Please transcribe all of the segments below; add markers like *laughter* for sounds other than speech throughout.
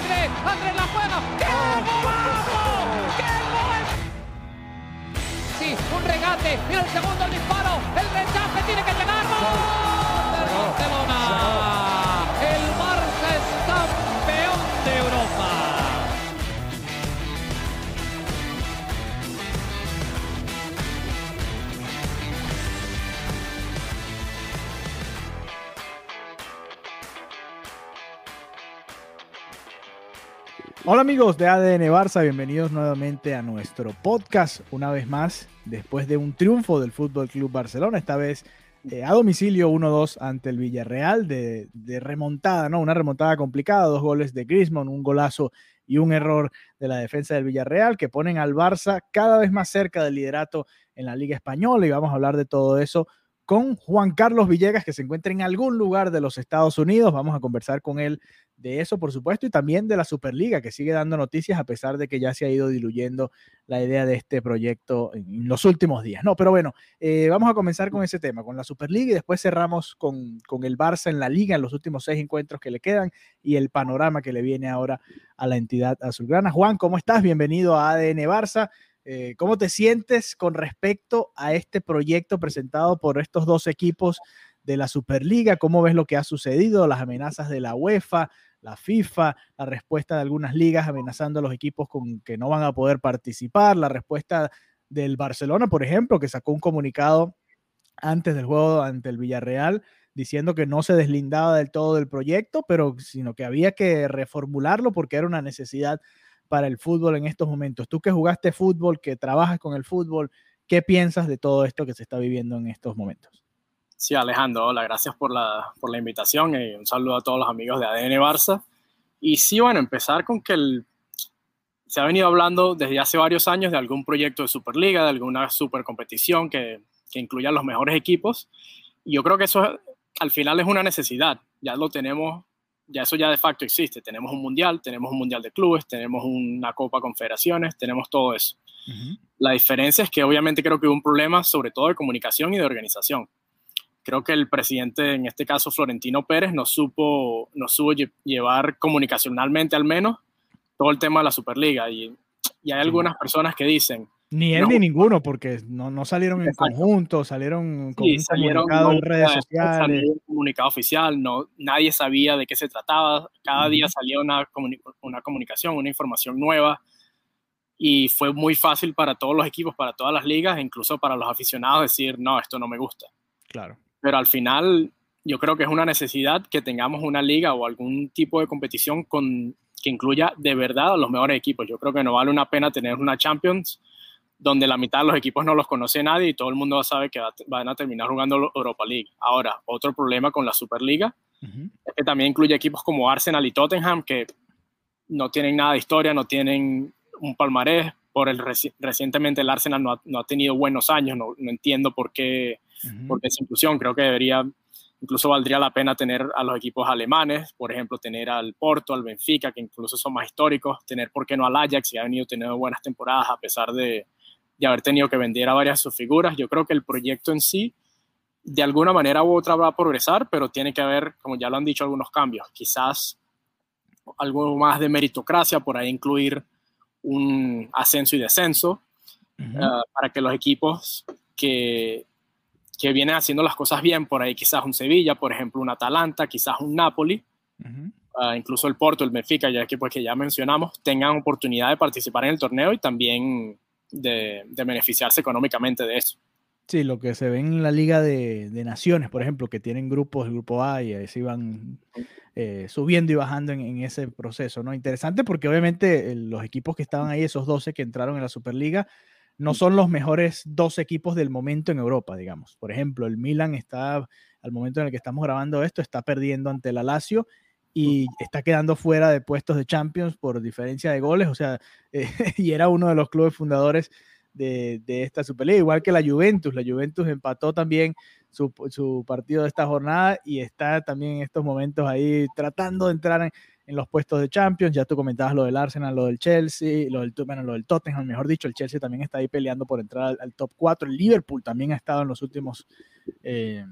Andrés. Andrés la juega. ¡Qué golazo! ¡Qué gol! Sí, un regate. Mira el segundo disparo. El rechace tiene que llegar. Hola amigos de ADN Barça, bienvenidos nuevamente a nuestro podcast, una vez más, después de un triunfo del Fútbol Club Barcelona, esta vez eh, a domicilio 1-2 ante el Villarreal, de, de, remontada, ¿no? Una remontada complicada, dos goles de Griezmann, un golazo y un error de la defensa del Villarreal que ponen al Barça cada vez más cerca del liderato en la Liga Española y vamos a hablar de todo eso con Juan Carlos Villegas, que se encuentra en algún lugar de los Estados Unidos. Vamos a conversar con él de eso, por supuesto, y también de la Superliga, que sigue dando noticias a pesar de que ya se ha ido diluyendo la idea de este proyecto en los últimos días. No, pero bueno, eh, vamos a comenzar con ese tema, con la Superliga, y después cerramos con, con el Barça en la liga, en los últimos seis encuentros que le quedan, y el panorama que le viene ahora a la entidad azulgrana. Juan, ¿cómo estás? Bienvenido a ADN Barça. Eh, ¿Cómo te sientes con respecto a este proyecto presentado por estos dos equipos de la Superliga? ¿Cómo ves lo que ha sucedido? Las amenazas de la UEFA, la FIFA, la respuesta de algunas ligas amenazando a los equipos con que no van a poder participar, la respuesta del Barcelona, por ejemplo, que sacó un comunicado antes del juego ante el Villarreal diciendo que no se deslindaba del todo del proyecto, pero sino que había que reformularlo porque era una necesidad para el fútbol en estos momentos. Tú que jugaste fútbol, que trabajas con el fútbol, ¿qué piensas de todo esto que se está viviendo en estos momentos? Sí, Alejandro, hola, gracias por la, por la invitación y un saludo a todos los amigos de ADN Barça. Y sí, bueno, empezar con que el, se ha venido hablando desde hace varios años de algún proyecto de Superliga, de alguna super competición que, que incluya los mejores equipos. Y yo creo que eso al final es una necesidad. Ya lo tenemos ya eso ya de facto existe. Tenemos un mundial, tenemos un mundial de clubes, tenemos una Copa Confederaciones, tenemos todo eso. Uh -huh. La diferencia es que obviamente creo que hubo un problema sobre todo de comunicación y de organización. Creo que el presidente, en este caso Florentino Pérez, no supo, no supo llevar comunicacionalmente al menos todo el tema de la Superliga. Y, y hay algunas personas que dicen, ni él no, ni ninguno, porque no, no salieron en conjunto, salieron con sí, un salieron, comunicado no, en redes sociales. Salió un comunicado oficial, no, nadie sabía de qué se trataba. Cada día salía una, una comunicación, una información nueva. Y fue muy fácil para todos los equipos, para todas las ligas, incluso para los aficionados, decir, no, esto no me gusta. Claro. Pero al final, yo creo que es una necesidad que tengamos una liga o algún tipo de competición con, que incluya de verdad a los mejores equipos. Yo creo que no vale una pena tener una Champions donde la mitad de los equipos no los conoce nadie y todo el mundo sabe que van a terminar jugando Europa League. Ahora, otro problema con la Superliga uh -huh. es que también incluye equipos como Arsenal y Tottenham que no tienen nada de historia, no tienen un palmarés. Por el reci recientemente el Arsenal no ha, no ha, tenido buenos años, no, no entiendo por qué, uh -huh. por qué esa inclusión. Creo que debería, incluso valdría la pena tener a los equipos alemanes, por ejemplo, tener al Porto, al Benfica, que incluso son más históricos, tener, ¿por qué no al Ajax, que ha venido teniendo buenas temporadas a pesar de, de haber tenido que vender a varias de sus figuras. Yo creo que el proyecto en sí, de alguna manera u otra, va a progresar, pero tiene que haber, como ya lo han dicho, algunos cambios. Quizás algo más de meritocracia, por ahí incluir un ascenso y descenso, uh -huh. uh, para que los equipos que, que vienen haciendo las cosas bien, por ahí quizás un Sevilla, por ejemplo, un Atalanta, quizás un Napoli, uh -huh. Uh, incluso el Porto, el Benfica, ya que, pues, que ya mencionamos, tengan oportunidad de participar en el torneo y también de, de, beneficiarse económicamente de eso. Sí, lo que se ve en la Liga de, de Naciones, por ejemplo, que tienen grupos, el grupo A, y se iban eh, subiendo y bajando en, en, ese proceso, ¿no? Interesante porque obviamente los equipos que estaban ahí, esos 12 que entraron en la Superliga, no son los mejores dos equipos del momento en Europa, digamos. Por ejemplo, el Milan está, al momento en el que estamos grabando esto, está perdiendo ante la Lazio y está quedando fuera de puestos de Champions por diferencia de goles, o sea, *laughs* eh, y era uno de los clubes fundadores de, de, esta Superliga, igual que la Juventus. La Juventus empató también su, su, partido de esta jornada y está también en estos momentos ahí tratando de entrar en, en, los puestos de Champions. Ya tú comentabas lo del Arsenal, lo del Chelsea, lo del, bueno, lo del Tottenham, mejor dicho, el Chelsea también está ahí peleando por entrar al, al top 4. El Liverpool también ha estado en los últimos... Eh,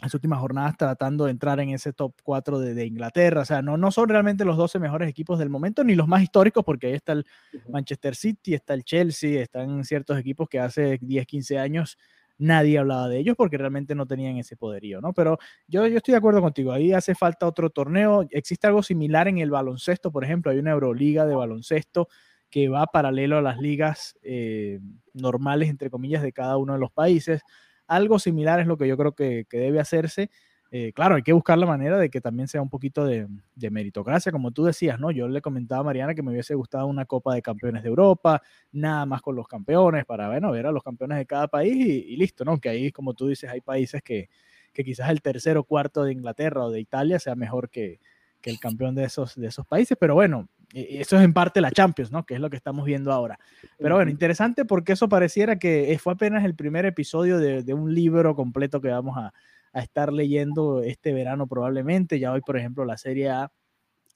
las últimas jornadas tratando de entrar en ese top 4 de, de, Inglaterra. O sea, no, no son realmente los 12 mejores equipos del momento, ni los más históricos, porque ahí está el Manchester City, está el Chelsea, están ciertos equipos que hace 10, 15 años nadie hablaba de ellos porque realmente no tenían ese poderío, ¿no? Pero yo, yo estoy de acuerdo contigo, ahí hace falta otro torneo. Existe algo similar en el baloncesto, por ejemplo, hay una Euroliga de baloncesto que va paralelo a las ligas eh, normales, entre comillas, de cada uno de los países algo similar es lo que yo creo que, que debe hacerse. Eh, claro, hay que buscar la manera de que también sea un poquito de, de, meritocracia, como tú decías, ¿no? Yo le comentaba a Mariana que me hubiese gustado una Copa de Campeones de Europa, nada más con los campeones, para, bueno, ver a los campeones de cada país y, y listo, ¿no? Que ahí, como tú dices, hay países que, que quizás el tercero o cuarto de Inglaterra o de Italia sea mejor que, que el campeón de esos, de esos países, pero bueno, eso es en parte la Champions, ¿no? Que es lo que estamos viendo ahora. Pero bueno, interesante porque eso pareciera que fue apenas el primer episodio de, de un libro completo que vamos a, a, estar leyendo este verano probablemente. Ya hoy, por ejemplo, la Serie A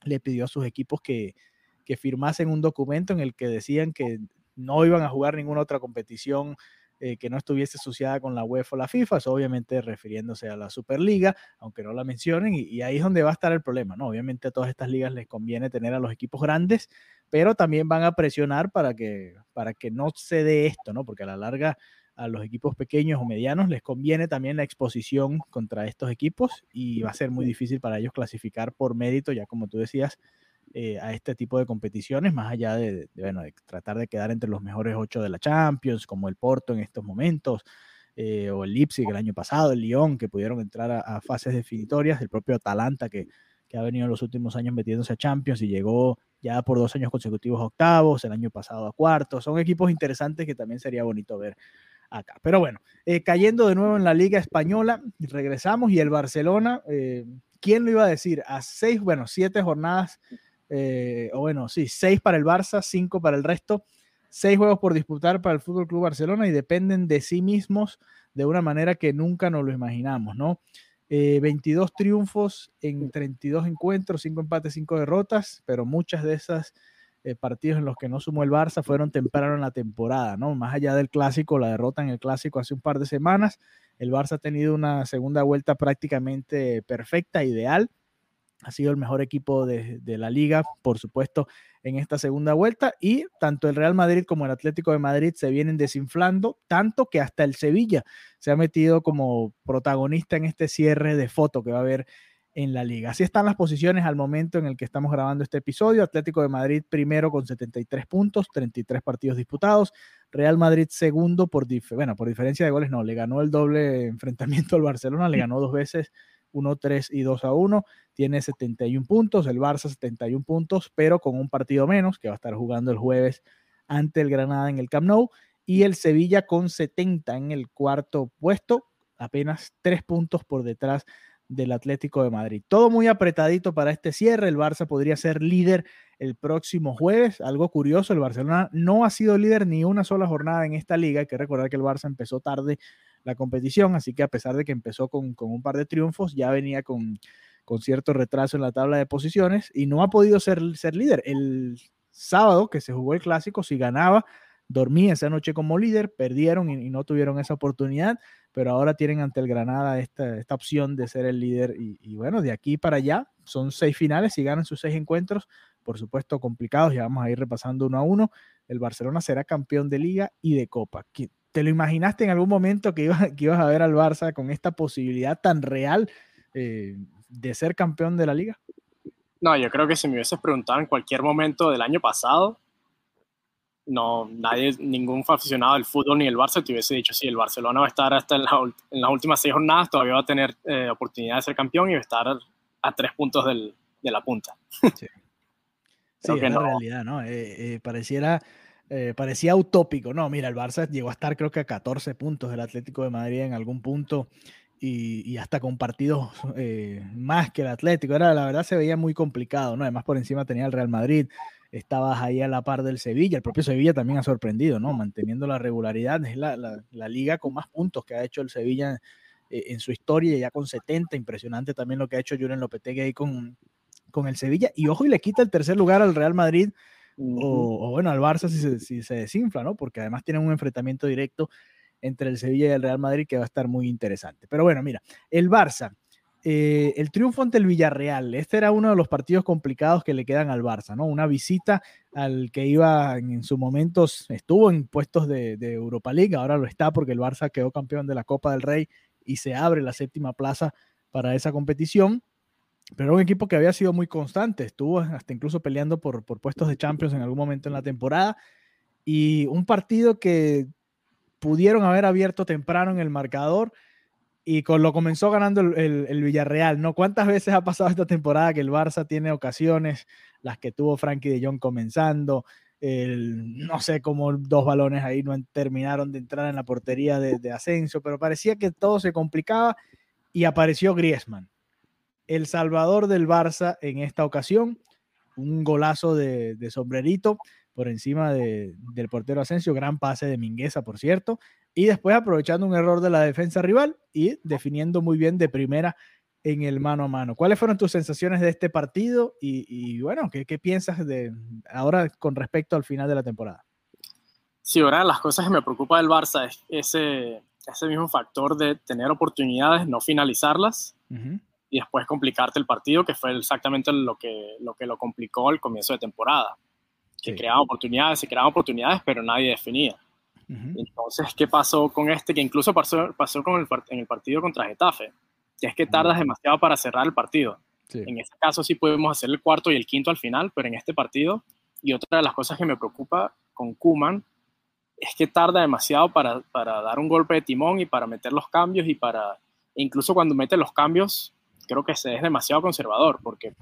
le pidió a sus equipos que, que firmasen un documento en el que decían que no iban a jugar ninguna otra competición eh, que no estuviese asociada con la UEFA o la FIFA, eso obviamente refiriéndose a la Superliga, aunque no la mencionen, y, y, ahí es donde va a estar el problema, ¿no? Obviamente a todas estas ligas les conviene tener a los equipos grandes, pero también van a presionar para que, para que no se dé esto, ¿no? Porque a la larga a los equipos pequeños o medianos les conviene también la exposición contra estos equipos y va a ser muy difícil para ellos clasificar por mérito, ya como tú decías, eh, a este tipo de competiciones, más allá de, de, bueno, de, tratar de quedar entre los mejores ocho de la Champions, como el Porto en estos momentos, eh, o el Leipzig el año pasado, el Lyon, que pudieron entrar a, a fases definitorias, el propio Atalanta, que, que, ha venido en los últimos años metiéndose a Champions y llegó ya por dos años consecutivos a octavos, el año pasado a cuartos. Son equipos interesantes que también sería bonito ver acá. Pero bueno, eh, cayendo de nuevo en la Liga Española, regresamos y el Barcelona, eh, ¿quién lo iba a decir? A seis, bueno, siete jornadas eh, o bueno, sí, seis para el Barça, cinco para el resto, seis juegos por disputar para el Fútbol Club Barcelona y dependen de sí mismos de una manera que nunca nos lo imaginamos, ¿no? Eh, 22 triunfos en 32 encuentros, 5 empates, 5 derrotas, pero muchas de esas eh, partidos en los que no sumó el Barça fueron temprano en la temporada, ¿no? Más allá del clásico, la derrota en el clásico hace un par de semanas, el Barça ha tenido una segunda vuelta prácticamente perfecta, ideal, ha sido el mejor equipo de, de, la liga, por supuesto, en esta segunda vuelta. Y tanto el Real Madrid como el Atlético de Madrid se vienen desinflando, tanto que hasta el Sevilla se ha metido como protagonista en este cierre de foto que va a haber en la liga. Así están las posiciones al momento en el que estamos grabando este episodio. Atlético de Madrid primero con 73 puntos, 33 partidos disputados. Real Madrid segundo por, bueno, por diferencia de goles, no, le ganó el doble enfrentamiento al Barcelona, le ganó dos veces 1-3 y 2 a 1. Tiene 71 puntos, el Barça 71 puntos, pero con un partido menos que va a estar jugando el jueves ante el Granada en el Camp Nou. Y el Sevilla con 70 en el cuarto puesto, apenas 3 puntos por detrás del Atlético de Madrid. Todo muy apretadito para este cierre. El Barça podría ser líder el próximo jueves. Algo curioso, el Barcelona no ha sido líder ni una sola jornada en esta liga. Hay que recordar que el Barça empezó tarde la competición, así que a pesar de que empezó con, con un par de triunfos, ya venía con, con, cierto retraso en la tabla de posiciones y no ha podido ser, ser líder. El sábado que se jugó el clásico, si ganaba, dormía esa noche como líder, perdieron y, y, no tuvieron esa oportunidad, pero ahora tienen ante el Granada esta, esta opción de ser el líder y, bueno, de aquí para allá son seis finales y ganan sus seis encuentros, por supuesto complicados, ya vamos a ir repasando uno a uno. El Barcelona será campeón de liga y de copa. ¿Te lo imaginaste en algún momento que, iba, *laughs* que ibas a ver al Barça con esta posibilidad tan real eh, de ser campeón de la liga? No, yo creo que si me hubieses preguntado en cualquier momento del año pasado, no, nadie, ningún aficionado del fútbol ni del Barça te hubiese dicho, sí, el Barcelona va a estar hasta en, la, en las últimas seis jornadas, todavía va a tener eh, oportunidad de ser campeón y va a estar a tres puntos del, de la punta. Sí, *laughs* sí es no. la realidad, ¿no? Eh, eh, pareciera eh, parecía utópico. No, mira, el Barça llegó a estar creo que a 14 puntos del Atlético de Madrid en algún punto y, hasta con partidos eh, más que el Atlético. Era, la verdad se veía muy complicado, ¿no? Además por encima tenía el Real Madrid, estabas ahí a la par del Sevilla, el propio Sevilla también ha sorprendido, ¿no? Manteniendo la regularidad, es la, la, liga con más puntos que ha hecho el Sevilla eh, en su historia, ya con 70, impresionante también lo que ha hecho Julen Lopetegui ahí con, con el Sevilla, y ojo y le quita el tercer lugar al Real Madrid, o, bueno, al Barça si se, si se desinfla, ¿no? Porque además tienen un enfrentamiento directo entre el Sevilla y el Real Madrid que va a estar muy interesante. Pero bueno, mira, el Barça, eh, el triunfo ante el Villarreal, este era uno de los partidos complicados que le quedan al Barça, ¿no? Una visita al que iba en, su momento, estuvo en puestos de, Europa League, ahora lo está porque el Barça quedó campeón de la Copa del Rey y se abre la séptima plaza para esa competición. Pero un equipo que había sido muy constante, estuvo hasta incluso peleando por, por puestos de Champions en algún momento en la temporada. Y un partido que pudieron haber abierto temprano en el marcador y con lo comenzó ganando el, Villarreal, ¿no? ¿Cuántas veces ha pasado esta temporada que el Barça tiene ocasiones, las que tuvo Frankie de Jong comenzando, no sé cómo dos balones ahí no terminaron de entrar en la portería de, Asensio, pero parecía que todo se complicaba y apareció Griezmann, el salvador del Barça en esta ocasión, un golazo de, de sombrerito por encima del portero Asensio, gran pase de Mingueza, por cierto, y después aprovechando un error de la defensa rival y definiendo muy bien de primera en el mano a mano. ¿Cuáles fueron tus sensaciones de este partido y, bueno, ¿qué, ¿qué, piensas de ahora con respecto al final de la temporada? Sí, ahora las cosas que me preocupa del Barça es ese, ese mismo factor de tener oportunidades, no finalizarlas y después complicarte el partido, que fue exactamente lo que lo, que lo complicó al comienzo de temporada que creaban oportunidades, se creaban oportunidades, pero nadie definía. Entonces, ¿qué pasó con este? Que incluso pasó, pasó con el, en el partido contra Getafe, que es que tardas demasiado para cerrar el partido. En este caso sí podemos hacer el cuarto y el quinto al final, pero en este partido, y otra de las cosas que me preocupa con Kuman, es que tarda demasiado para, para dar un golpe de timón y para meter los cambios y para, e incluso cuando mete los cambios, creo que se es demasiado conservador, porque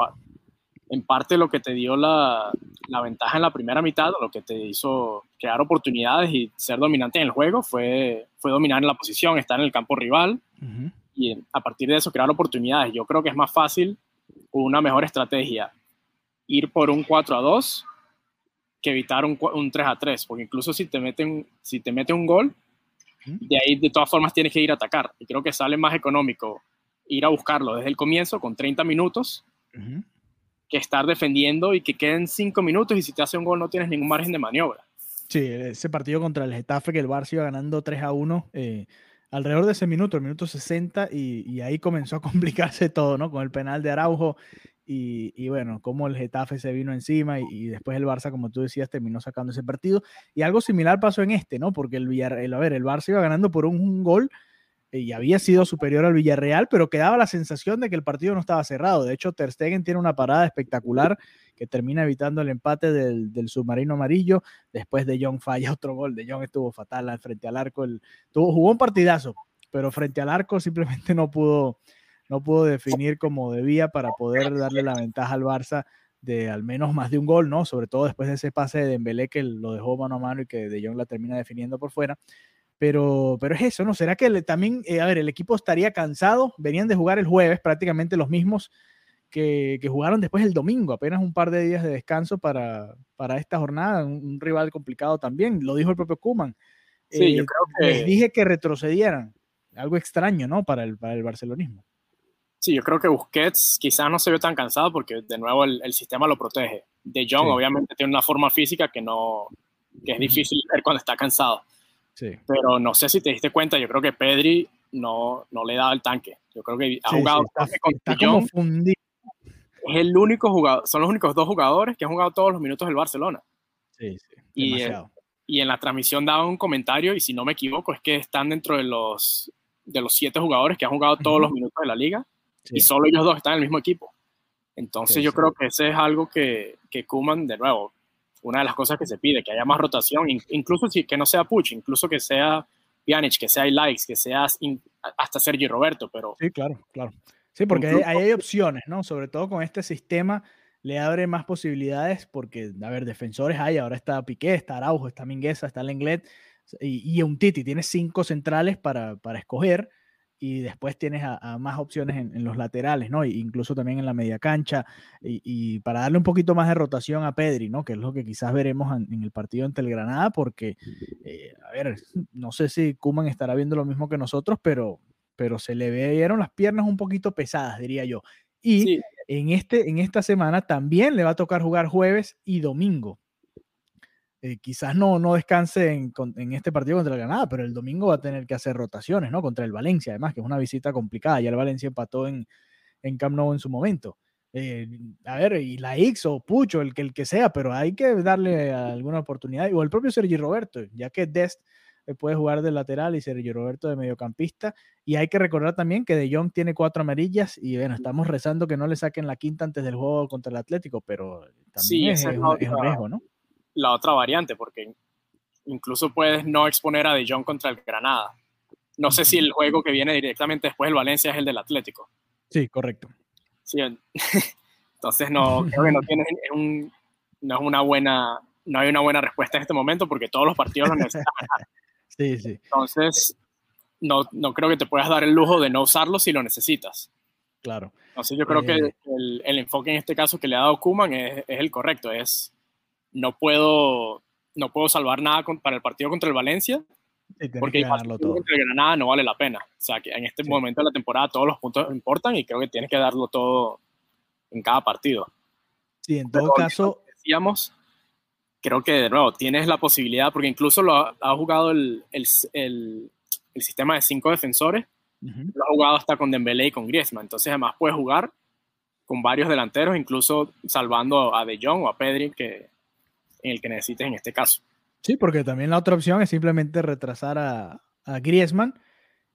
en parte lo que te dio la, la, ventaja en la primera mitad, lo que te hizo crear oportunidades y ser dominante en el juego, fue, fue dominar en la posición, estar en el campo rival y a partir de eso crear oportunidades. Yo creo que es más fácil una mejor estrategia ir por un 4 a 2 que evitar un, un 3 a 3, porque incluso si te meten, si te mete un gol, de ahí de todas formas tienes que ir a atacar. Y creo que sale más económico ir a buscarlo desde el comienzo con 30 minutos que estar defendiendo y que queden cinco minutos y si te hace un gol no tienes ningún margen de maniobra. Sí, ese partido contra el Getafe que el Barça iba ganando 3 a 1 eh, alrededor de ese minuto, el minuto 60, y, ahí comenzó a *laughs* complicarse todo, ¿no? Con el penal de Araujo y, bueno, como el Getafe se vino encima y, después el Barça, como tú decías, terminó sacando ese partido. Y algo similar pasó en este, ¿no? Porque el Villarreal, a ver, el Barça iba ganando por un gol y había sido superior al Villarreal, pero quedaba la sensación de que el partido no estaba cerrado. De hecho, Ter Stegen tiene una parada espectacular que termina evitando el empate del, submarino amarillo. Después de John falla otro gol. De John estuvo fatal frente al arco. El, tuvo, jugó un partidazo, pero frente al arco simplemente no pudo, no pudo definir como debía para poder darle la ventaja al Barça de al menos más de un gol, ¿no? Sobre todo después de ese pase de Dembélé que lo dejó mano a mano y que De Jong la termina definiendo por fuera. Pero, pero es eso, ¿no? ¿Será que también, eh, a ver, el equipo estaría cansado? Venían de jugar el jueves prácticamente los mismos que, que, jugaron después el domingo, apenas un par de días de descanso para, para esta jornada, un, rival complicado también, lo dijo el propio Kuman. Sí, yo eh, creo que... Les dije que retrocedieran, algo extraño, ¿no? Para el, para el barcelonismo. Sí, yo creo que Busquets quizás no se ve tan cansado porque de nuevo el, el sistema lo protege. De Jong obviamente tiene una forma física que no que es difícil ver cuando está cansado. Pero no sé si te diste cuenta, yo creo que Pedri no, no le daba el tanque. Yo creo que ha jugado está, como fundido. Es el único jugador, son los únicos dos jugadores que han jugado todos los minutos del Barcelona. Sí, sí. Y, y en la transmisión daba un comentario, y si no me equivoco, es que están dentro de los, de los siete jugadores que han jugado todos los minutos de la liga, y solo ellos dos están en el mismo equipo. Entonces yo creo que ese es algo que, que Kuman, de nuevo, una de las cosas que se pide, que haya más rotación, incluso si, que no sea Puch, incluso que sea Pjanic, que sea Likes, que sea hasta Sergio Roberto, pero... Sí, claro, claro. Sí, porque ahí hay, opciones, ¿no? Sobre todo con este sistema le abre más posibilidades porque, a ver, defensores hay, ahora está Piqué, está Araujo, está Mingueza, está Lenglet y, y un Titi, tiene cinco centrales para, para escoger y después tienes a, más opciones en, los laterales, ¿no? incluso también en la media cancha, y, para darle un poquito más de rotación a Pedri, ¿no? Que es lo que quizás veremos en, el partido ante el Granada, porque, eh, a ver, no sé si Kuman estará viendo lo mismo que nosotros, pero, pero se le vieron las piernas un poquito pesadas, diría yo. Y en, este, en esta semana también le va a tocar jugar jueves y domingo. Eh, quizás no, no descanse en, en, este partido contra el Granada, pero el domingo va a tener que hacer rotaciones, ¿no? Contra el Valencia, además, que es una visita complicada. Ya el Valencia empató en, en Camp Nou en su momento. Eh, a ver, y la X o Pucho, el que, el que sea, pero hay que darle alguna oportunidad. O el propio Sergi Roberto, ya que Dest eh, puede jugar de lateral y Sergi Roberto de mediocampista. Y hay que recordar también que De Jong tiene cuatro amarillas y bueno, estamos rezando que no le saquen la quinta antes del juego contra el Atlético, pero también es, es, un riesgo, ¿no? La otra variante, porque incluso puedes no exponer a De Jong contra el Granada. No sé si el juego que viene directamente después del Valencia es el del Atlético. Sí, correcto. Sí, *laughs* entonces no, *laughs* creo que no tienes no es una buena, no hay una buena respuesta en este momento porque todos los partidos lo necesitan *laughs* Sí, sí. Entonces, no, no creo que te puedas dar el lujo de no usarlo si lo necesitas. Claro. Entonces yo creo que eh, el, el, enfoque en este caso que le ha dado Kuman es, es el correcto, es no puedo, no puedo salvar nada para el partido contra el Valencia, porque partido contra el Granada no vale la pena. O sea, que en este momento de la temporada todos los puntos importan y creo que tienes que darlo todo en cada partido. Sí, en todo caso. Decíamos, creo que de nuevo tienes la posibilidad, porque incluso lo ha, jugado el, el, el, sistema de cinco defensores, lo ha jugado hasta con Dembélé y con Griezmann. Entonces, además, puedes jugar con varios delanteros, incluso salvando a De Jong o a Pedri, que en el que necesites en este caso. Sí, porque también la otra opción es simplemente retrasar a, a Griezmann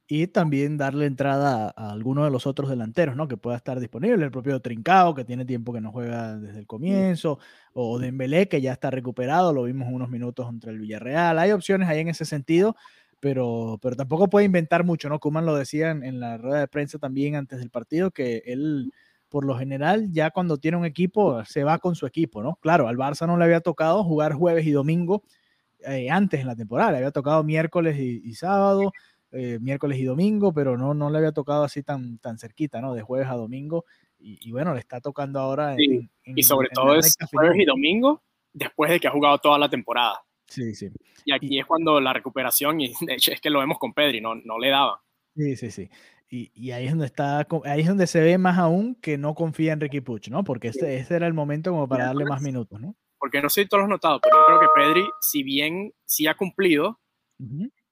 y también darle entrada a, alguno de los otros delanteros, ¿no? Que pueda estar disponible, el propio Trincao, que tiene tiempo que no juega desde el comienzo, o Dembélé, que ya está recuperado, lo vimos unos minutos entre el Villarreal. Hay opciones ahí en ese sentido, pero, pero tampoco puede inventar mucho, ¿no? Kuman lo decía en, en, la rueda de prensa también antes del partido, que él por lo general, ya cuando tiene un equipo, se va con su equipo, ¿no? Claro, al Barça no le había tocado jugar jueves y domingo eh, antes en la temporada, le había tocado miércoles y, sábado, eh, miércoles y domingo, pero no, no le había tocado así tan, tan cerquita, ¿no? De jueves a domingo. Y, bueno, le está tocando ahora. y sobre todo es jueves y domingo después de que ha jugado toda la temporada. Sí, sí. Y aquí es cuando la recuperación, y *laughs* de hecho es que lo vemos con Pedri, no, no le daba. Sí, sí, sí. Y, ahí es donde está, ahí es donde se ve más aún que no confía en Ricky Puch, ¿no? Porque ese, ese era el momento como para darle más minutos, ¿no? Porque no sé si todos lo has notado, pero yo creo que Pedri, si bien sí ha cumplido,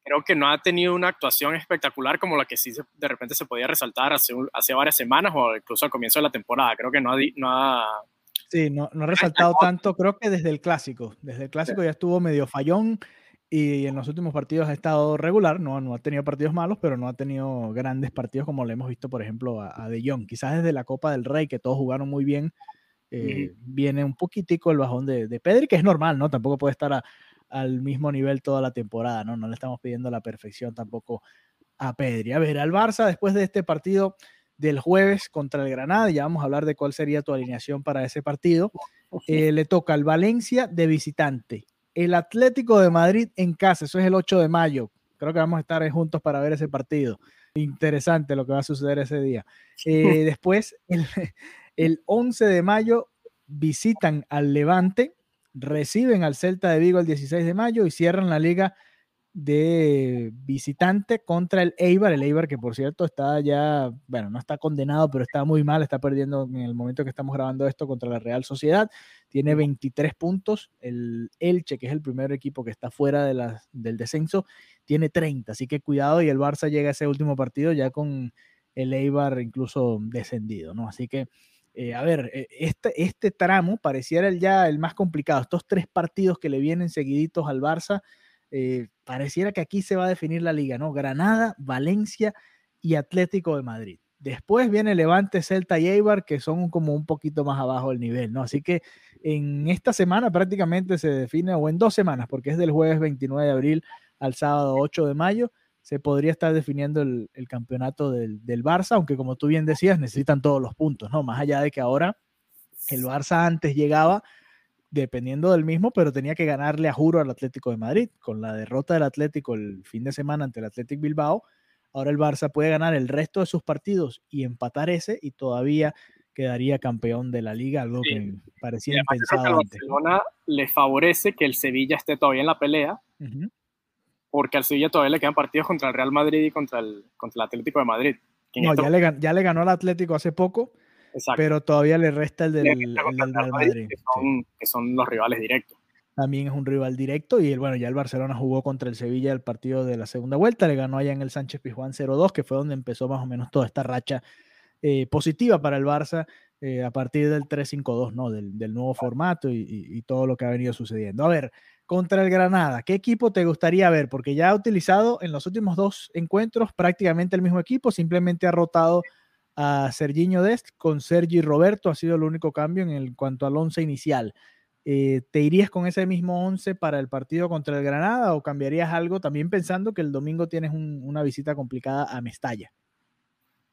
creo que no ha tenido una actuación espectacular como la que sí de repente se podía resaltar hace, hace varias semanas o incluso al comienzo de la temporada. Creo que no ha... No ha sí, no, no ha resaltado tanto, creo que desde el clásico. Desde el clásico ya estuvo medio fallón y en los últimos partidos ha estado regular, no, no ha tenido partidos malos, pero no ha tenido grandes partidos como le hemos visto, por ejemplo, a, De Jong. Quizás desde la Copa del Rey, que todos jugaron muy bien, eh, viene un poquitico el bajón de, de, Pedri, que es normal, ¿no? Tampoco puede estar al mismo nivel toda la temporada, ¿no? No le estamos pidiendo la perfección tampoco a Pedri. A ver, al Barça, después de este partido del jueves contra el Granada, ya vamos a hablar de cuál sería tu alineación para ese partido. Eh, le toca al Valencia de visitante el Atlético de Madrid en casa, eso es el 8 de mayo. Creo que vamos a estar juntos para ver ese partido. Interesante lo que va a suceder ese día. Eh, *laughs* después, el, el 11 de mayo, visitan al Levante, reciben al Celta de Vigo el 16 de mayo y cierran la liga de visitante contra el Eibar, el Eibar que por cierto está ya, bueno, no está condenado, pero está muy mal, está perdiendo en el momento que estamos grabando esto contra la Real Sociedad, tiene 23 puntos, el Elche, que es el primer equipo que está fuera de la, del descenso, tiene 30, así que cuidado y el Barça llega a ese último partido ya con el Eibar incluso descendido, ¿no? Así que, eh, a ver, eh, este, este tramo pareciera el ya el más complicado, estos tres partidos que le vienen seguiditos al Barça, eh, pareciera que aquí se va a definir la liga, ¿no? Granada, Valencia y Atlético de Madrid. Después viene Levante, Celta y Eibar, que son como un poquito más abajo del nivel, ¿no? Así que en esta semana prácticamente se define, o en dos semanas, porque es del jueves 29 de abril al sábado 8 de mayo, se podría estar definiendo el, campeonato del, del, Barça, aunque como tú bien decías, necesitan todos los puntos, ¿no? Más allá de que ahora el Barça antes llegaba dependiendo del mismo, pero tenía que ganarle a juro al Atlético de Madrid. Con la derrota del Atlético el fin de semana ante el Atlético Bilbao, Ahora el Barça puede ganar el resto de sus partidos y empatar ese y todavía quedaría campeón de la liga, algo que parecía impensado. antes. Barcelona le favorece que el Sevilla esté todavía en la pelea, porque al Sevilla todavía le quedan partidos contra el Real Madrid y contra el, contra el Atlético de Madrid. No, ya, le, ya le ganó al Atlético hace poco, pero todavía le resta el del, Real Madrid. que son los rivales directos también es un rival directo y bueno, ya el Barcelona jugó contra el Sevilla el partido de la segunda vuelta, le ganó allá en el Sánchez Pizjuán 0-2, que fue donde empezó más o menos toda esta racha eh, positiva para el Barça eh, a partir del 3-5-2, ¿no? Del, nuevo formato y, todo lo que ha venido sucediendo. A ver, contra el Granada, ¿qué equipo te gustaría ver? Porque ya ha utilizado en los últimos dos encuentros prácticamente el mismo equipo, simplemente ha rotado a Serginho Dest con Sergi Roberto, ha sido el único cambio en cuanto al once inicial. Eh, ¿te irías con ese mismo 11 para el partido contra el Granada o cambiarías algo también pensando que el domingo tienes una visita complicada a Mestalla?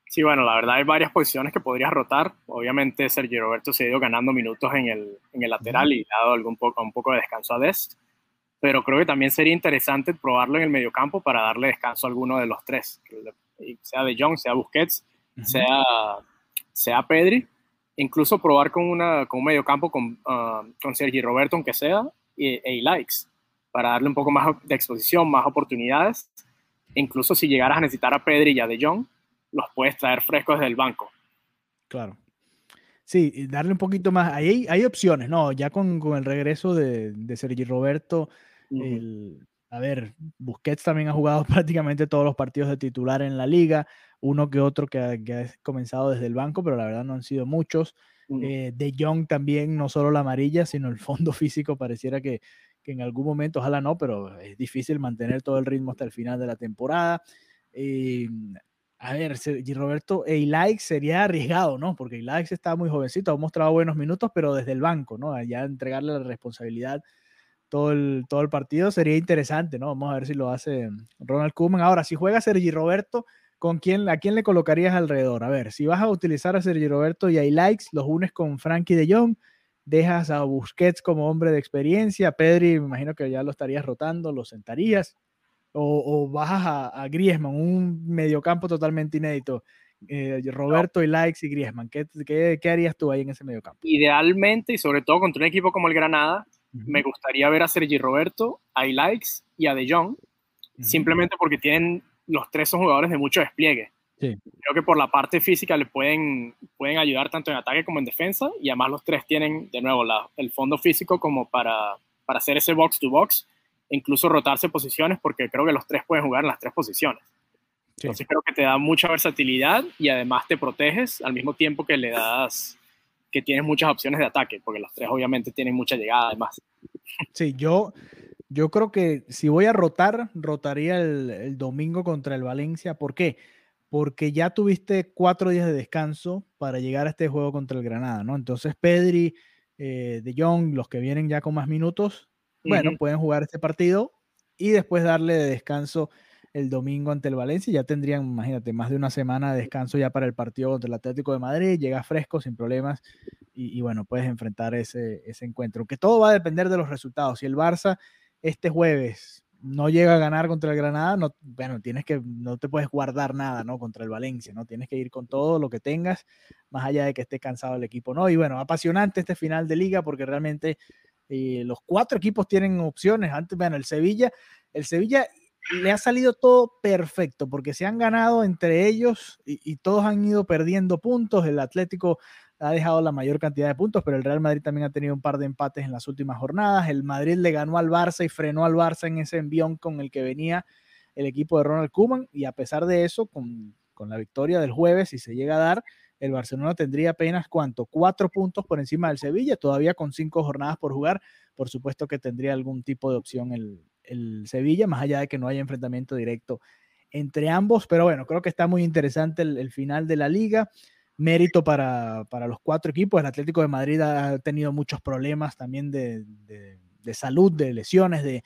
Sí, bueno, la verdad hay varias posiciones que podrías rotar. Obviamente Sergio Roberto se ha ido ganando minutos en el, en el lateral y ha dado algún poco, un poco de descanso a Dest. Pero creo que también sería interesante probarlo en el mediocampo para darle descanso a alguno de los tres, sea De Jong, sea Busquets, sea, sea Pedri incluso probar con, una, con un medio campo con, uh, con Sergi Roberto, aunque sea, y, e likes, para darle un poco más de exposición, más oportunidades. Incluso si llegaras a necesitar a Pedri y a De Jong, los puedes traer frescos desde el banco. Claro. Sí, darle un poquito más. Hay, hay opciones, ¿no? Ya con, con el regreso de, de Sergi Roberto, el, a ver, Busquets también ha jugado *laughs* prácticamente todos los partidos de titular en la liga uno que otro que ha, comenzado desde el banco, pero la verdad no han sido muchos. Eh, de Jong también, no solo la amarilla, sino el fondo *laughs* físico, pareciera que, en algún momento, ojalá no, pero es difícil mantener todo el ritmo hasta el final de la temporada. Eh, a ver, Roberto Eilaix sería arriesgado, ¿no? Porque Eilaix está muy jovencito, ha mostrado buenos minutos, pero desde el banco, ¿no? Ya entregarle la responsabilidad todo el, partido sería interesante, ¿no? Vamos a ver si lo hace Ronald Koeman. Ahora, si juega Sergi Roberto, ¿con quién, ¿a quién le colocarías alrededor? A ver, si vas a utilizar a Sergio Roberto y a Likes, los unes con Frankie de Jong, dejas a Busquets como hombre de experiencia, Pedri, me imagino que ya lo estarías rotando, lo sentarías, o, bajas a, Griezmann, un mediocampo totalmente inédito. Eh, Roberto y Likes y Griezmann, ¿qué, ¿qué, harías tú ahí en ese mediocampo? Idealmente, y sobre todo contra un equipo como el Granada, me gustaría ver a Sergi Roberto, a Likes y a De Jong, simplemente porque tienen los tres son jugadores de mucho despliegue. Creo que por la parte física le pueden, pueden ayudar tanto en ataque como en defensa y además los tres tienen de nuevo el fondo físico como para, para hacer ese box to box e incluso rotarse posiciones porque creo que los tres pueden jugar en las tres posiciones. Entonces creo que te da mucha versatilidad y además te proteges al mismo tiempo que le das que tienes muchas opciones de ataque, porque los tres obviamente tienen mucha llegada además. Sí, yo, yo creo que si voy a rotar, rotaría el, domingo contra el Valencia. ¿Por qué? Porque ya tuviste cuatro días de descanso para llegar a este juego contra el Granada, ¿no? Entonces Pedri, eh, De Jong, los que vienen ya con más minutos, bueno, pueden jugar este partido y después darle de descanso el domingo ante el Valencia. Ya tendrían, imagínate, más de una semana de descanso ya para el partido contra el Atlético de Madrid. Llega fresco, sin problemas. Y, bueno, puedes enfrentar ese, ese encuentro. Que todo va a depender de los resultados. Si el Barça este jueves no llega a ganar contra el Granada, no, bueno, tienes que, no te puedes guardar nada, ¿no? Contra el Valencia, ¿no? Tienes que ir con todo lo que tengas, más allá de que esté cansado el equipo, ¿no? Y bueno, apasionante este final de liga porque realmente eh, los cuatro equipos tienen opciones. Antes, bueno, el Sevilla, el Sevilla le ha salido todo perfecto porque se han ganado entre ellos y, todos han ido perdiendo puntos. El Atlético ha dejado la mayor cantidad de puntos, pero el Real Madrid también ha tenido un par de empates en las últimas jornadas. El Madrid le ganó al Barça y frenó al Barça en ese envión con el que venía el equipo de Ronald Koeman y a pesar de eso, con, la victoria del jueves, si se llega a dar, el Barcelona tendría apenas cuánto, cuatro puntos por encima del Sevilla, todavía con cinco jornadas por jugar. Por supuesto que tendría algún tipo de opción el, Sevilla, más allá de que no haya enfrentamiento directo entre ambos. Pero bueno, creo que está muy interesante el final de la liga mérito para, los cuatro equipos. El Atlético de Madrid ha tenido muchos problemas también de, salud, de lesiones, de,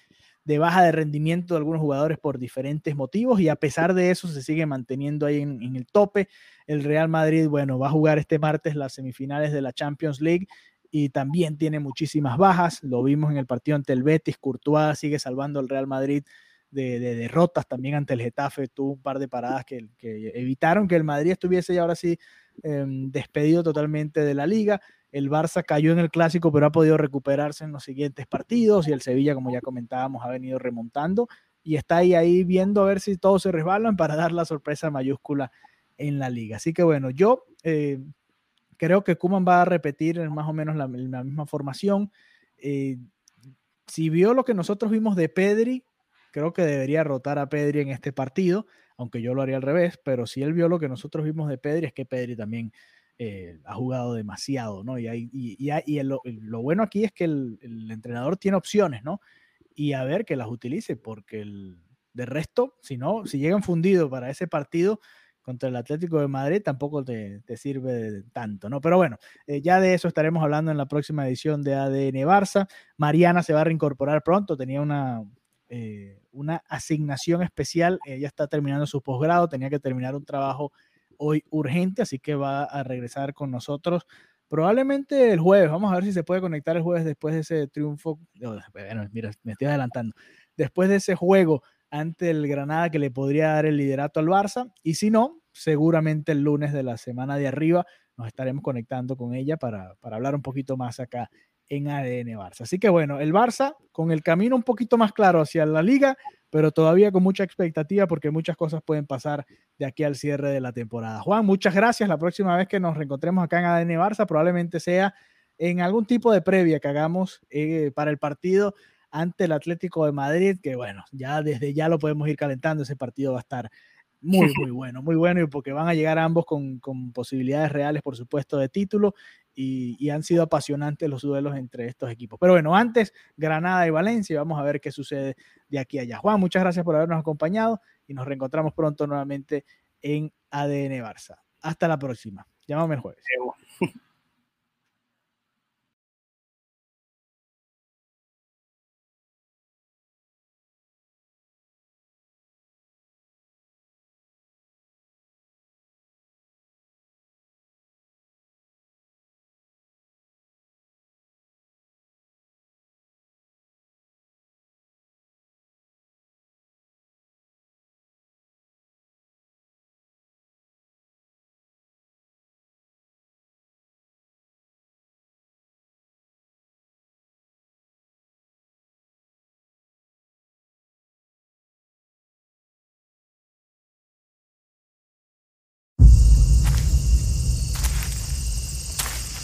baja de rendimiento de algunos jugadores por diferentes motivos y a pesar de eso se sigue manteniendo ahí en, el tope. El Real Madrid, bueno, va a jugar este martes las semifinales de la Champions League y también tiene muchísimas bajas. Lo vimos en el partido ante el Betis. Courtois sigue salvando al Real Madrid de, derrotas también ante el Getafe, tuvo un par de paradas que, evitaron que el Madrid estuviese ya ahora sí em, despedido totalmente de la liga. El Barça cayó en el clásico, pero ha podido recuperarse en los siguientes partidos y el Sevilla, como ya comentábamos, ha venido remontando y está ahí, ahí viendo a ver si todos se resbalan para dar la sorpresa mayúscula en la liga. Así que bueno, yo eh, creo que Kuman va a repetir más o menos la, misma formación. Eh, si vio lo que nosotros vimos de Pedri, creo que debería rotar a Pedri en este partido, aunque yo lo haría al revés, pero si él vio lo que nosotros vimos de Pedri, es que Pedri también eh, ha jugado demasiado, ¿no? Y, y, lo, bueno aquí es que el, entrenador tiene opciones, ¿no? Y a ver que las utilice, porque el, de resto, si no, si llegan fundidos para ese partido, contra el Atlético de Madrid tampoco te, sirve tanto, ¿no? Pero bueno, eh, ya de eso estaremos hablando en la próxima edición de ADN Barça. Mariana se va a reincorporar pronto, tenía una, eh, una asignación especial, ella está terminando su posgrado, tenía que terminar un trabajo hoy urgente, así que va a regresar con nosotros probablemente el jueves. Vamos a ver si se puede conectar el jueves después de ese triunfo. Bueno, mira, me estoy adelantando. Después de ese juego ante el Granada que le podría dar el liderato al Barça. Y si no, seguramente el lunes de la semana de arriba nos estaremos conectando con ella para, hablar un poquito más acá en ADN Barça. Así que bueno, el Barça con el camino un poquito más claro hacia la liga, pero todavía con mucha expectativa porque muchas cosas pueden pasar de aquí al cierre de la temporada. Juan, muchas gracias. La próxima vez que nos reencontremos acá en ADN Barça probablemente sea en algún tipo de previa que hagamos eh, para el partido ante el Atlético de Madrid, que bueno, ya desde ya lo podemos ir calentando, ese partido va a estar muy, *laughs* muy bueno, muy bueno, y porque van a llegar ambos con, posibilidades reales, por supuesto, de título, y, han sido apasionantes los duelos entre estos equipos. Pero bueno, antes Granada y Valencia, vamos a ver qué sucede de aquí a allá. Juan, muchas gracias por habernos acompañado y nos reencontramos pronto nuevamente en ADN Barça. Hasta la próxima. Llámame el jueves. *laughs*